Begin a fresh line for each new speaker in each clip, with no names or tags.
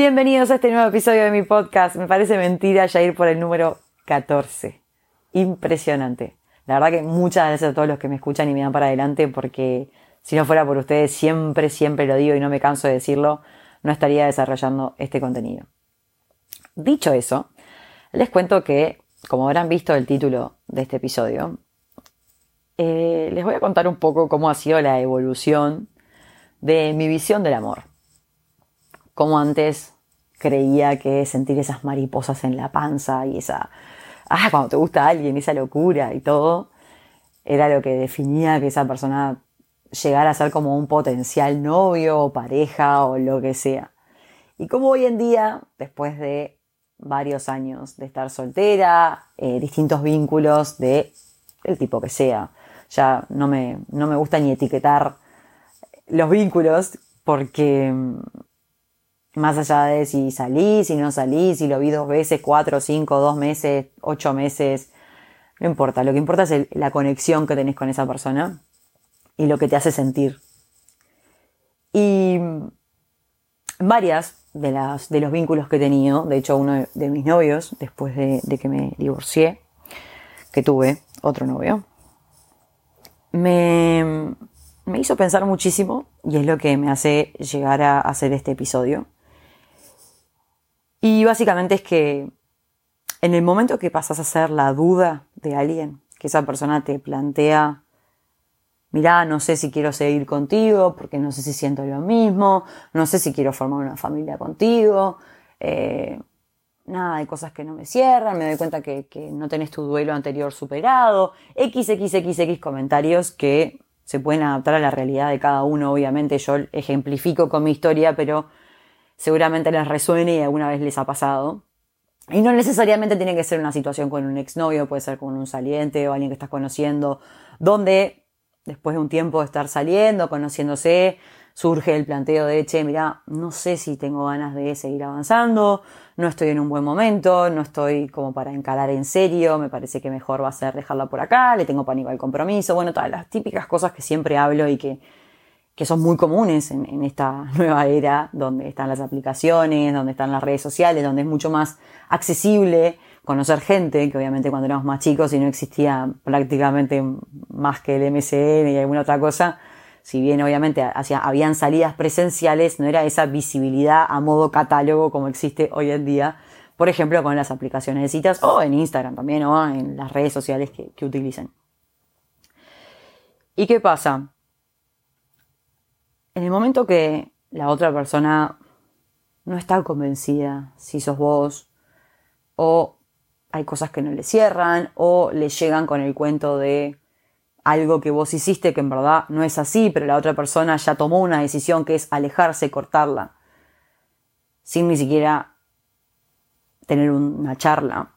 Bienvenidos a este nuevo episodio de mi podcast. Me parece mentira ya ir por el número 14. Impresionante. La verdad que muchas gracias a todos los que me escuchan y me dan para adelante porque si no fuera por ustedes, siempre, siempre lo digo y no me canso de decirlo, no estaría desarrollando este contenido. Dicho eso, les cuento que, como habrán visto el título de este episodio, eh, les voy a contar un poco cómo ha sido la evolución de mi visión del amor. Como antes creía que sentir esas mariposas en la panza y esa, ah, cuando te gusta alguien, esa locura y todo, era lo que definía que esa persona llegara a ser como un potencial novio o pareja o lo que sea. Y como hoy en día, después de varios años de estar soltera, eh, distintos vínculos de el tipo que sea, ya no me, no me gusta ni etiquetar los vínculos porque más allá de si salí, si no salí, si lo vi dos veces, cuatro, cinco, dos meses, ocho meses, no importa, lo que importa es la conexión que tenés con esa persona y lo que te hace sentir. Y varias de, las, de los vínculos que he tenido, de hecho uno de, mis novios, después de, que me divorcié, que tuve otro novio, me, me hizo pensar muchísimo y es lo que me hace llegar a hacer este episodio. Y básicamente es que en el momento que pasas a ser la duda de alguien, que esa persona te plantea mirá, no sé si quiero seguir contigo porque no sé si siento lo mismo, no sé si quiero formar una familia contigo, eh, nada, hay cosas que no me cierran, me doy cuenta que, que no tenés tu duelo anterior superado, XXXX comentarios que se pueden adaptar a la realidad de cada uno, obviamente yo ejemplifico con mi historia, pero seguramente les resuene y alguna vez les ha pasado. Y no necesariamente tiene que ser una situación con un exnovio, puede ser con un saliente o alguien que estás conociendo, donde después de un tiempo de estar saliendo, conociéndose, surge el planteo de, che, mira, no sé si tengo ganas de seguir avanzando, no estoy en un buen momento, no estoy como para encarar en serio, me parece que mejor va a ser dejarla por acá, le tengo pánico al compromiso, bueno, todas las típicas cosas que siempre hablo y que, que son muy comunes en, esta nueva era, donde están las aplicaciones, donde están las redes sociales, donde es mucho más accesible conocer gente, que obviamente cuando éramos más chicos y no existía prácticamente más que el MCN y alguna otra cosa, si bien obviamente hacia, habían salidas presenciales, no era esa visibilidad a modo catálogo como existe hoy en día, por ejemplo con las aplicaciones de citas o en Instagram también o en las redes sociales que, que utilizan. ¿Y qué pasa? En el momento que la otra persona no está convencida si sos vos o hay cosas que no le cierran o le llegan con el cuento de algo que vos hiciste que en verdad no es así, pero la otra persona ya tomó una decisión que es alejarse, cortarla, sin ni siquiera tener una charla.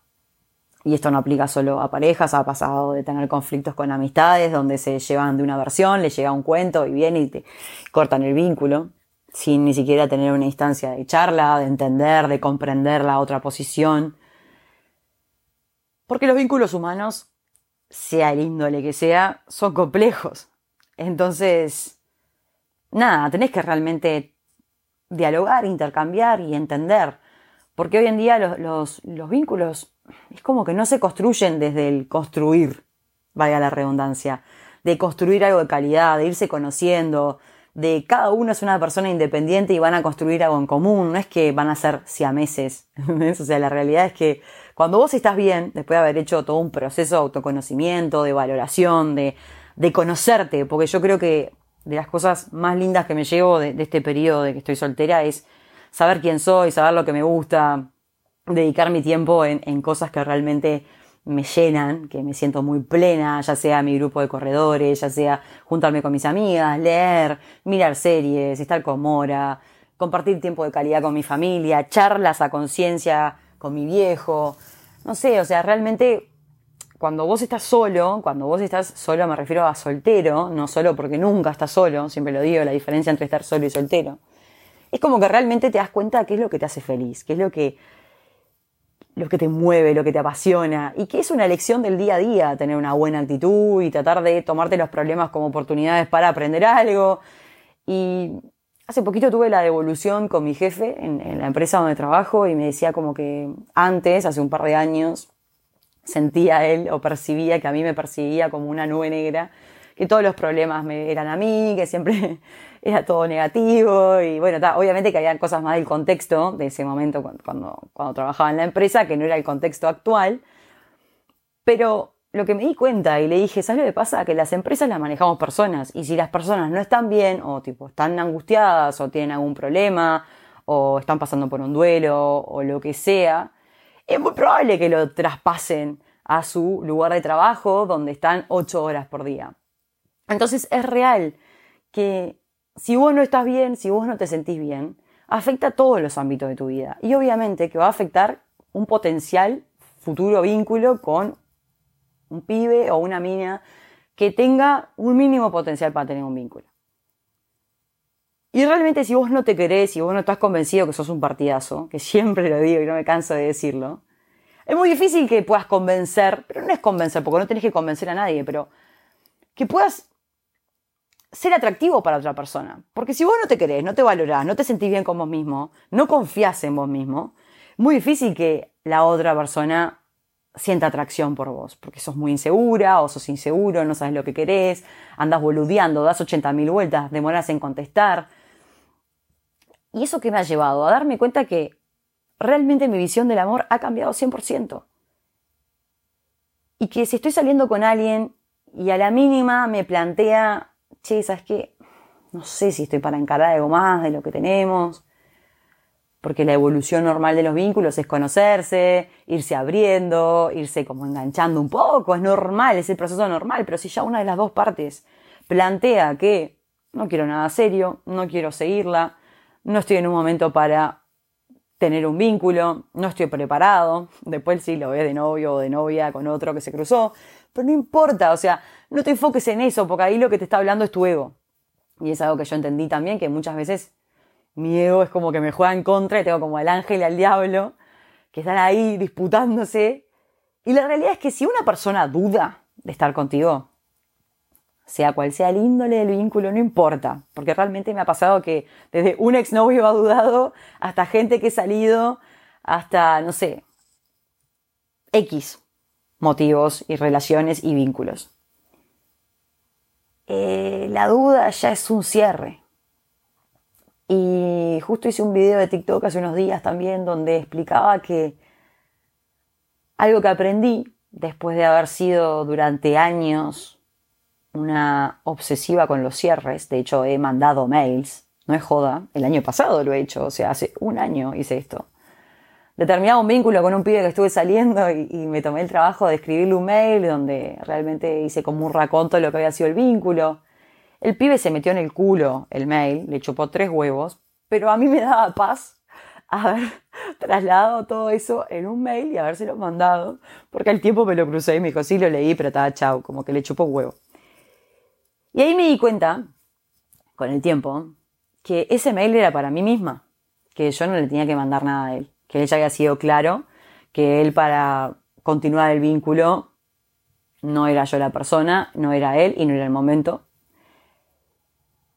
Y esto no aplica solo a parejas, ha pasado de tener conflictos con amistades donde se llevan de una versión, le llega un cuento y viene y te cortan el vínculo, sin ni siquiera tener una instancia de charla, de entender, de comprender la otra posición porque los vínculos humanos, sea el índole que sea, son complejos. Entonces, nada, tenés que realmente dialogar, intercambiar y entender. Porque hoy en día los, vínculos es como que no se construyen desde el construir, vaya la redundancia, de construir algo de calidad, de irse conociendo, de cada uno es una persona independiente y van a construir algo en común, no es que van a ser siameses. o sea, la realidad es que cuando vos estás bien, después de haber hecho todo un proceso de autoconocimiento, de valoración, de, de conocerte, porque yo creo que de las cosas más lindas que me llevo de, este periodo de que estoy soltera es saber quién soy, saber lo que me gusta, dedicar mi tiempo en, en cosas que realmente me llenan, que me siento muy plena, ya sea mi grupo de corredores, ya sea juntarme con mis amigas, leer, mirar series, estar con Mora, compartir tiempo de calidad con mi familia, charlas a conciencia con mi viejo, no sé, o sea, realmente cuando vos estás solo, cuando vos estás solo me refiero a soltero, no solo porque nunca estás solo, siempre lo digo, la diferencia entre estar solo y soltero. Es como que realmente te das cuenta qué es lo que te hace feliz, qué es lo que, lo que te mueve, lo que te apasiona, y que es una lección del día a día, tener una buena actitud y tratar de tomarte los problemas como oportunidades para aprender algo. Y hace poquito tuve la devolución con mi jefe en, la empresa donde trabajo y me decía como que antes, hace un par de años, sentía él o percibía que a mí me percibía como una nube negra, que todos los problemas me eran a mí, que siempre era todo negativo y bueno, obviamente que había cosas más del contexto de ese momento cuando, cuando, trabajaba en la empresa, que no era el contexto actual, pero lo que me di cuenta y le dije, ¿sabes lo que pasa? Que las empresas las manejamos personas y si las personas no están bien o tipo están angustiadas o tienen algún problema o están pasando por un duelo o lo que sea, es muy probable que lo traspasen a su lugar de trabajo donde están ocho horas por día. Entonces es real que si vos no estás bien, si vos no te sentís bien, afecta a todos los ámbitos de tu vida. Y obviamente que va a afectar un potencial futuro vínculo con un pibe o una mina que tenga un mínimo potencial para tener un vínculo. Y realmente si vos no te querés, si vos no estás convencido que sos un partidazo, que siempre lo digo y no me canso de decirlo, es muy difícil que puedas convencer, pero no es convencer, porque no tenés que convencer a nadie, pero que puedas ser atractivo para otra persona. Porque si vos no te querés, no te valorás, no te sentís bien con vos mismo, no confías en vos mismo, muy difícil que la otra persona sienta atracción por vos, porque sos muy insegura o sos inseguro, no sabes lo que querés, andas boludeando, das 80.000 vueltas, demoras en contestar. Y eso que me ha llevado a darme cuenta que realmente mi visión del amor ha cambiado 100%. Y que si estoy saliendo con alguien y a la mínima me plantea, che, ¿sabes qué? No sé si estoy para encarar algo más de lo que tenemos, porque la evolución normal de los vínculos es conocerse, irse abriendo, irse como enganchando un poco, es normal, es el proceso normal, pero si ya una de las dos partes plantea que no quiero nada serio, no quiero seguirla, no estoy en un momento para tener un vínculo, no estoy preparado, después sí lo ves de novio o de novia con otro que se cruzó, pero no importa, o sea, no te enfoques en eso, porque ahí lo que te está hablando es tu ego. Y es algo que yo entendí también, que muchas veces mi ego es como que me juega en contra y tengo como al ángel y al diablo, que están ahí disputándose. Y la realidad es que si una persona duda de estar contigo, sea cual sea el índole del vínculo, no importa, porque realmente me ha pasado que desde un exnovio ha dudado hasta gente que he salido, hasta, no sé, X motivos y relaciones y vínculos. Eh, la duda ya es un cierre. Y justo hice un video de TikTok hace unos días también donde explicaba que algo que aprendí después de haber sido durante años una obsesiva con los cierres, de hecho he mandado mails, no es joda, el año pasado lo he hecho, o sea, hace un año hice esto. Determinaba un vínculo con un pibe que estuve saliendo y, me tomé el trabajo de escribirle un mail donde realmente hice como un raconto de lo que había sido el vínculo. El pibe se metió en el culo el mail, le chupó tres huevos, pero a mí me daba paz haber trasladado todo eso en un mail y habérselo mandado, porque al tiempo me lo crucé y me dijo, sí, lo leí, pero estaba chao, como que le chupó huevo. Y ahí me di cuenta, con el tiempo, que ese mail era para mí misma, que yo no le tenía que mandar nada a él, que él ya había sido claro, que él para continuar el vínculo no era yo la persona, no era él y no era el momento.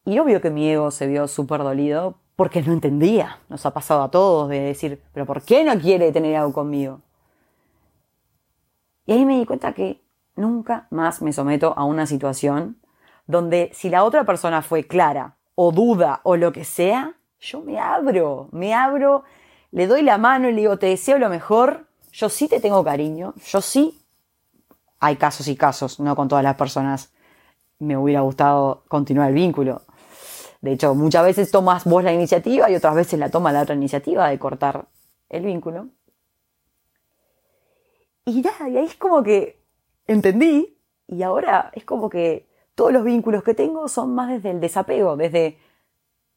Y obvio que mi ego se vio súper dolido porque no entendía. Nos ha pasado a todos de decir, pero ¿por qué no quiere tener algo conmigo? Y ahí me di cuenta que nunca más me someto a una situación donde si la otra persona fue clara o duda o lo que sea, yo me abro, me abro, le doy la mano y le digo, te deseo lo mejor, yo sí te tengo cariño, yo sí, hay casos y casos, no con todas las personas me hubiera gustado continuar el vínculo. De hecho, muchas veces tomas vos la iniciativa y otras veces la toma la otra iniciativa de cortar el vínculo. Y nada, y ahí es como que entendí y ahora es como que todos los vínculos que tengo son más desde el desapego, desde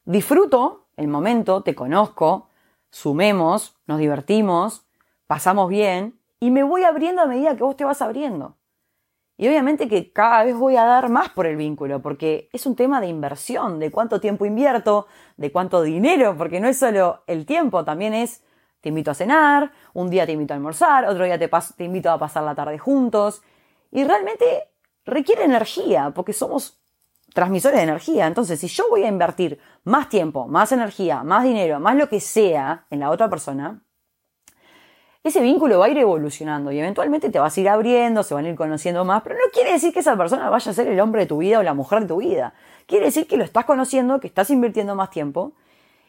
disfruto el momento, te conozco, sumemos, nos divertimos, pasamos bien y me voy abriendo a medida que vos te vas abriendo. Y obviamente que cada vez voy a dar más por el vínculo, porque es un tema de inversión, de cuánto tiempo invierto, de cuánto dinero, porque no es solo el tiempo, también es te invito a cenar, un día te invito a almorzar, otro día te, invito a pasar la tarde juntos. Y realmente requiere energía, porque somos transmisores de energía. Entonces, si yo voy a invertir más tiempo, más energía, más dinero, más lo que sea en la otra persona, ese vínculo va a ir evolucionando y eventualmente te vas a ir abriendo, se van a ir conociendo más, pero no quiere decir que esa persona vaya a ser el hombre de tu vida o la mujer de tu vida. Quiere decir que lo estás conociendo, que estás invirtiendo más tiempo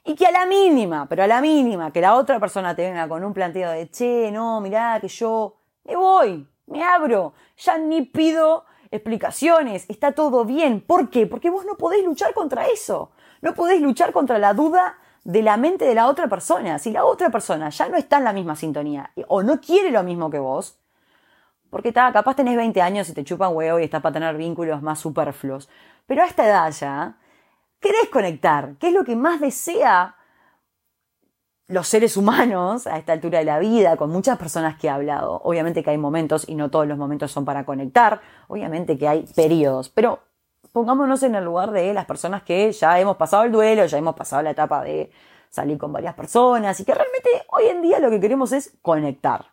y que a la mínima, pero a la mínima, que la otra persona te venga con un planteo de, che, no, mirá, que yo me voy, me abro, ya ni pido explicaciones, está todo bien. ¿Por qué? Porque vos no podés luchar contra eso. No podés luchar contra la duda de la mente de la otra persona. Si la otra persona ya no está en la misma sintonía o no quiere lo mismo que vos, porque está, capaz tenés 20 años y te chupan huevo y estás para tener vínculos más superfluos. Pero a esta edad ya, querés conectar. ¿Qué es lo que más desea los seres humanos a esta altura de la vida, con muchas personas que he hablado? Obviamente que hay momentos y no todos los momentos son para conectar. Obviamente que hay periodos. Pero pongámonos en el lugar de las personas que ya hemos pasado el duelo, ya hemos pasado la etapa de salir con varias personas y que realmente hoy en día lo que queremos es conectar.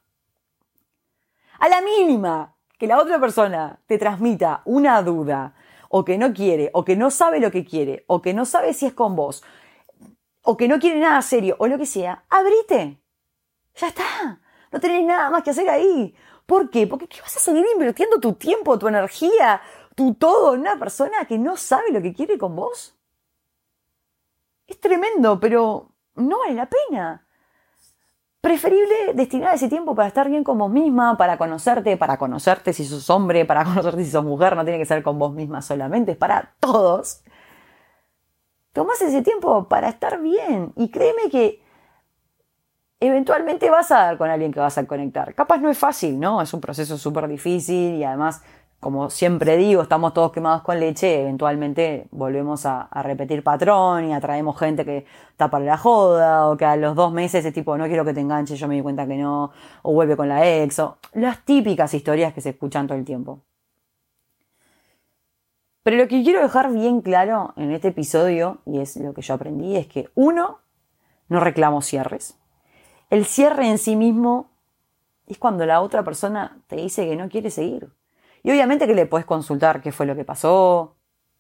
A la mínima que la otra persona te transmita una duda, o que no quiere, o que no sabe lo que quiere, o que no sabe si es con vos, o que no quiere nada serio, o lo que sea, abrite. Ya está. No tenés nada más que hacer ahí. ¿Por qué? Porque ¿qué vas a seguir invirtiendo tu tiempo, tu energía, tu todo en una persona que no sabe lo que quiere con vos? Es tremendo, pero no vale la pena. Preferible destinar ese tiempo para estar bien con vos misma, para conocerte, para conocerte si sos hombre, para conocerte si sos mujer, no tiene que ser con vos misma solamente, es para todos. Tomás ese tiempo para estar bien y créeme que eventualmente vas a dar con alguien que vas a conectar. Capaz no es fácil, ¿no? Es un proceso súper difícil y además como siempre digo, estamos todos quemados con leche, eventualmente volvemos a, repetir patrón y atraemos gente que está para la joda, o que a los dos meses es tipo, no quiero que te enganches, yo me di cuenta que no, o vuelve con la ex, o las típicas historias que se escuchan todo el tiempo. Pero lo que quiero dejar bien claro en este episodio, y es lo que yo aprendí, es que uno, no reclamo cierres. El cierre en sí mismo es cuando la otra persona te dice que no quiere seguir. Y obviamente que le puedes consultar qué fue lo que pasó,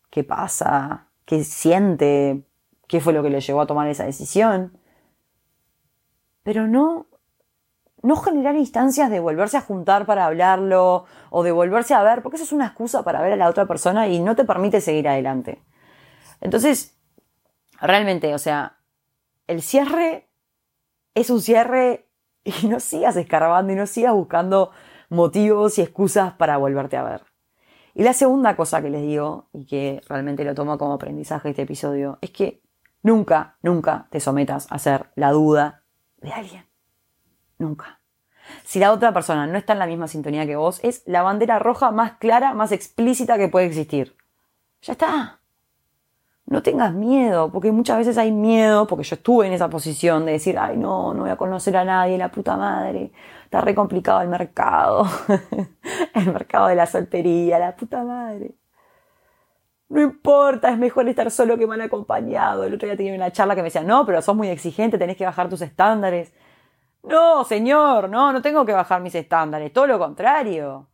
qué pasa, qué siente, qué fue lo que le llevó a tomar esa decisión. Pero no, no generar instancias de volverse a juntar para hablarlo o de volverse a ver, porque eso es una excusa para ver a la otra persona y no te permite seguir adelante. Entonces, realmente, o sea, el cierre es un cierre y no sigas escarbando y no sigas buscando motivos y excusas para volverte a ver. Y la segunda cosa que les digo, y que realmente lo tomo como aprendizaje este episodio, es que nunca, nunca te sometas a ser la duda de alguien. Nunca. Si la otra persona no está en la misma sintonía que vos, es la bandera roja más clara, más explícita que puede existir. Ya está. No tengas miedo, porque muchas veces hay miedo, porque yo estuve en esa posición de decir, ay no, no voy a conocer a nadie, la puta madre, está re complicado el mercado, el mercado de la soltería, la puta madre. No importa, es mejor estar solo que mal acompañado. El otro día tenía una charla que me decía, no, pero sos muy exigente, tenés que bajar tus estándares. No, señor, no, no tengo que bajar mis estándares, todo lo contrario.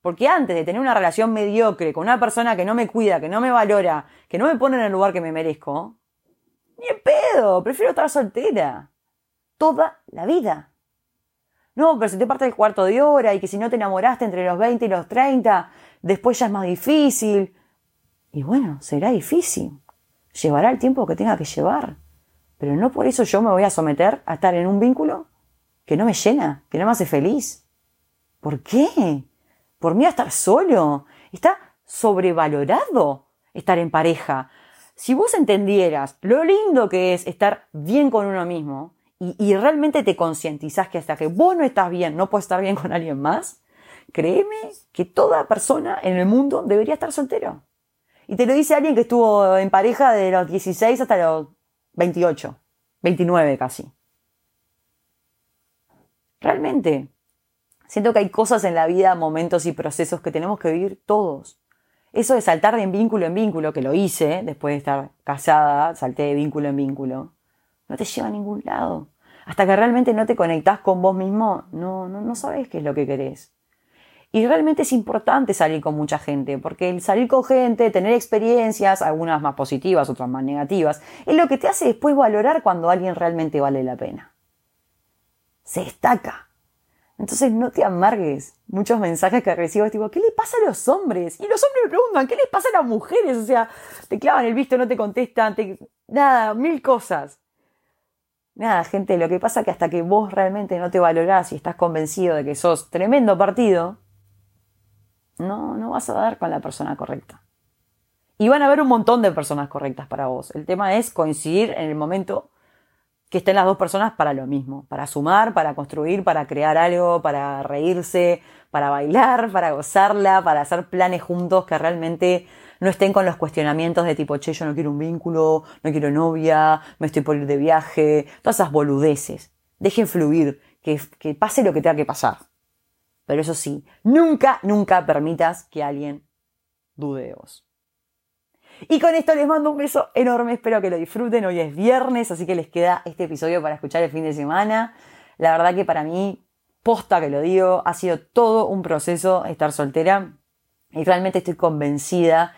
Porque antes de tener una relación mediocre con una persona que no me cuida, que no me valora, que no me pone en el lugar que me merezco, ni en pedo, prefiero estar soltera. Toda la vida. No, pero si te parte el cuarto de hora y que si no te enamoraste entre los 20 y los 30, después ya es más difícil. Y bueno, será difícil. Llevará el tiempo que tenga que llevar. Pero no por eso yo me voy a someter a estar en un vínculo que no me llena, que no me hace feliz. ¿Por qué? por mí a estar solo. Está sobrevalorado estar en pareja. Si vos entendieras lo lindo que es estar bien con uno mismo y, realmente te concientizás que hasta que vos no estás bien, no puedes estar bien con alguien más, créeme que toda persona en el mundo debería estar soltero. Y te lo dice alguien que estuvo en pareja de los 16 hasta los 28, 29 casi. Realmente, Siento que hay cosas en la vida, momentos y procesos que tenemos que vivir todos. Eso de saltar de vínculo en vínculo, que lo hice después de estar casada, salté de vínculo en vínculo, no te lleva a ningún lado. Hasta que realmente no te conectás con vos mismo, no, no, no sabes qué es lo que querés. Y realmente es importante salir con mucha gente, porque el salir con gente, tener experiencias, algunas más positivas, otras más negativas, es lo que te hace después valorar cuando alguien realmente vale la pena. Se destaca. Entonces no te amargues. Muchos mensajes que recibo es tipo, ¿qué le pasa a los hombres? Y los hombres me preguntan, ¿qué les pasa a las mujeres? O sea, te clavan el visto, no te contestan, te... nada, mil cosas. Nada, gente, lo que pasa es que hasta que vos realmente no te valorás y estás convencido de que sos tremendo partido, no, no vas a dar con la persona correcta. Y van a haber un montón de personas correctas para vos. El tema es coincidir en el momento que estén las dos personas para lo mismo, para sumar, para construir, para crear algo, para reírse, para bailar, para gozarla, para hacer planes juntos que realmente no estén con los cuestionamientos de tipo, che, yo no quiero un vínculo, no quiero novia, me estoy por ir de viaje, todas esas boludeces. Dejen fluir, que, que pase lo que tenga que pasar. Pero eso sí, nunca, nunca permitas que alguien dude de vos. Y con esto les mando un beso enorme, espero que lo disfruten. Hoy es viernes, así que les queda este episodio para escuchar el fin de semana. La verdad que para mí, posta que lo digo, ha sido todo un proceso estar soltera y realmente estoy convencida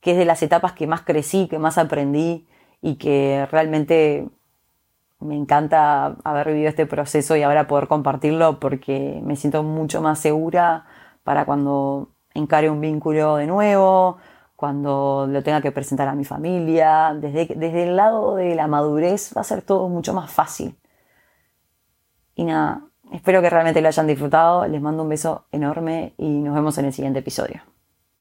que es de las etapas que más crecí, que más aprendí y que realmente me encanta haber vivido este proceso y ahora poder compartirlo porque me siento mucho más segura para cuando encare un vínculo de nuevo, cuando lo tenga que presentar a mi familia. Desde, desde el lado de la madurez va a ser todo mucho más fácil. Y nada, espero que realmente lo hayan disfrutado. Les mando un beso enorme y nos vemos en el siguiente episodio.